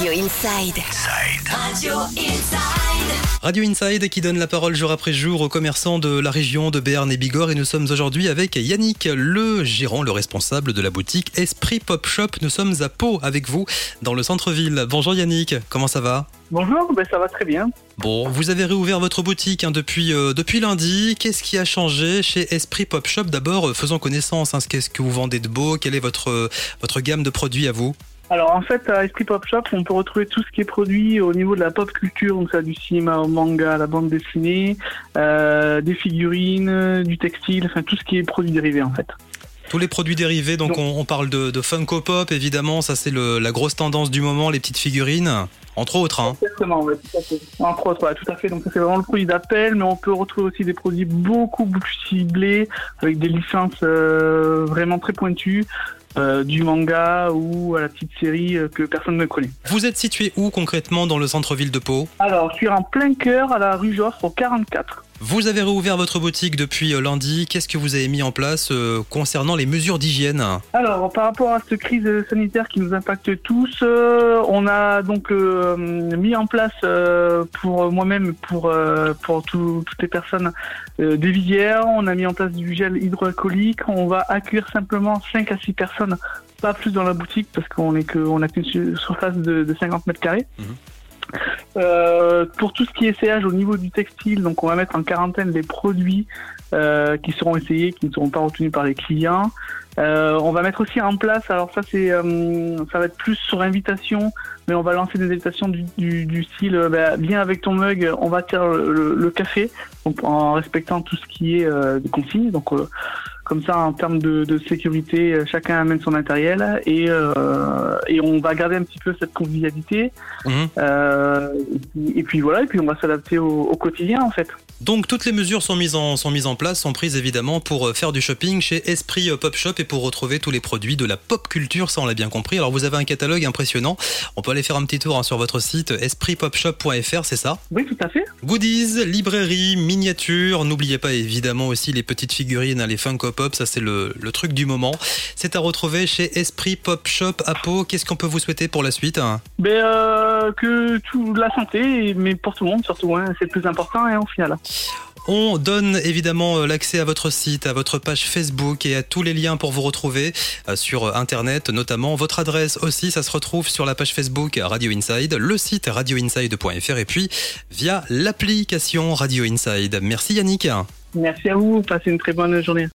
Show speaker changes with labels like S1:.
S1: Radio Inside. Radio Inside.
S2: Radio Inside qui donne la parole jour après jour aux commerçants de la région de Béarn et Bigorre et nous sommes aujourd'hui avec Yannick, le gérant, le responsable de la boutique Esprit Pop Shop. Nous sommes à Pau avec vous dans le centre-ville. Bonjour Yannick, comment ça va?
S3: Bonjour, ben ça va très bien.
S2: Bon, vous avez réouvert votre boutique hein, depuis, euh, depuis lundi. Qu'est-ce qui a changé chez Esprit Pop Shop? D'abord, euh, faisons connaissance. Hein, Qu'est-ce que vous vendez de beau? Quelle est votre, euh, votre gamme de produits à vous?
S3: Alors en fait, à Esprit Pop Shop, on peut retrouver tout ce qui est produit au niveau de la pop culture, donc ça du cinéma au manga, la bande dessinée, euh, des figurines, du textile, enfin tout ce qui est produit dérivé en fait.
S2: Tous les produits dérivés, donc
S3: Donc-
S2: on, on parle de, de Funko Pop, évidemment, ça c'est la grosse tendance du moment, les petites figurines, entre autres. hein.
S3: Exactement, ouais, tout à fait. Entre autres, ouais, tout à fait. Donc ça c'est vraiment le produit d'appel, mais on peut retrouver aussi des produits beaucoup plus ciblés, avec des licences euh, vraiment très pointues, euh, du manga ou à la petite série euh, que personne ne connaît.
S2: Vous êtes situé où concrètement dans le centre-ville de Pau?
S3: Alors, je suis en plein cœur à la rue Joffre au 44.
S2: Vous avez réouvert votre boutique depuis euh, lundi. Qu'est-ce que vous avez mis en place euh, concernant les mesures d'hygiène
S3: Alors, par rapport à cette crise sanitaire qui nous impacte tous, euh, on a donc euh, mis en place euh, pour moi-même, pour euh, pour tout- toutes les personnes, euh, des visières. On a mis en place du gel hydroalcoolique. On va accueillir simplement 5 à 6 personnes, pas plus dans la boutique parce qu'on est que on a qu'une su- surface de, de 50 mètres carrés.
S2: Mhm.
S3: Euh, pour tout ce qui est essayage au niveau du textile, donc on va mettre en quarantaine les produits euh, qui seront essayés, qui ne seront pas retenus par les clients. Euh, on va mettre aussi en place, alors ça c'est, euh, ça va être plus sur invitation, mais on va lancer des invitations du, du, du style, euh, bah, viens avec ton mug, on va faire le, le- le café, donc en respectant tout ce qui est des consignes. Donc comme ça, en termes de, de sécurité, euh, chacun amène son matériel et, euh, et on va garder un petit peu cette convivialité.
S2: Mhm.
S3: Euh, et, puis, et puis voilà, et puis on va s'adapter au, au quotidien en fait.
S2: Donc toutes les mesures sont mises en, sont mises en place, sont prises évidemment pour faire du shopping chez Esprit Pop Shop et pour retrouver tous les produits de la pop culture, ça on l'a bien compris. Alors vous avez un catalogue impressionnant. On peut aller faire un petit tour hein, sur votre site espritpopshop.fr, c'est ça?
S3: Oui, tout à fait.
S2: Goodies, librairie, miniatures. N'oubliez pas évidemment aussi les petites figurines, hein, les Funko Pop, ça c'est le, le truc du moment. C'est à retrouver chez Esprit Pop Shop à Pau. Qu'est-ce qu'on peut vous souhaiter pour la suite hein
S3: Ben, euh, que tout la santé, mais pour tout le monde surtout, hein, c'est le plus important et en final.
S2: On donne évidemment euh, l'accès à votre site, à votre page Facebook et à tous les liens pour vous retrouver euh, sur Internet, notamment votre adresse aussi, ça se retrouve sur la page Facebook Radio Inside, le site radioinside.fr et puis via l'application Radio Inside. Merci Yannick.
S3: Merci à vous, passez une très bonne journée.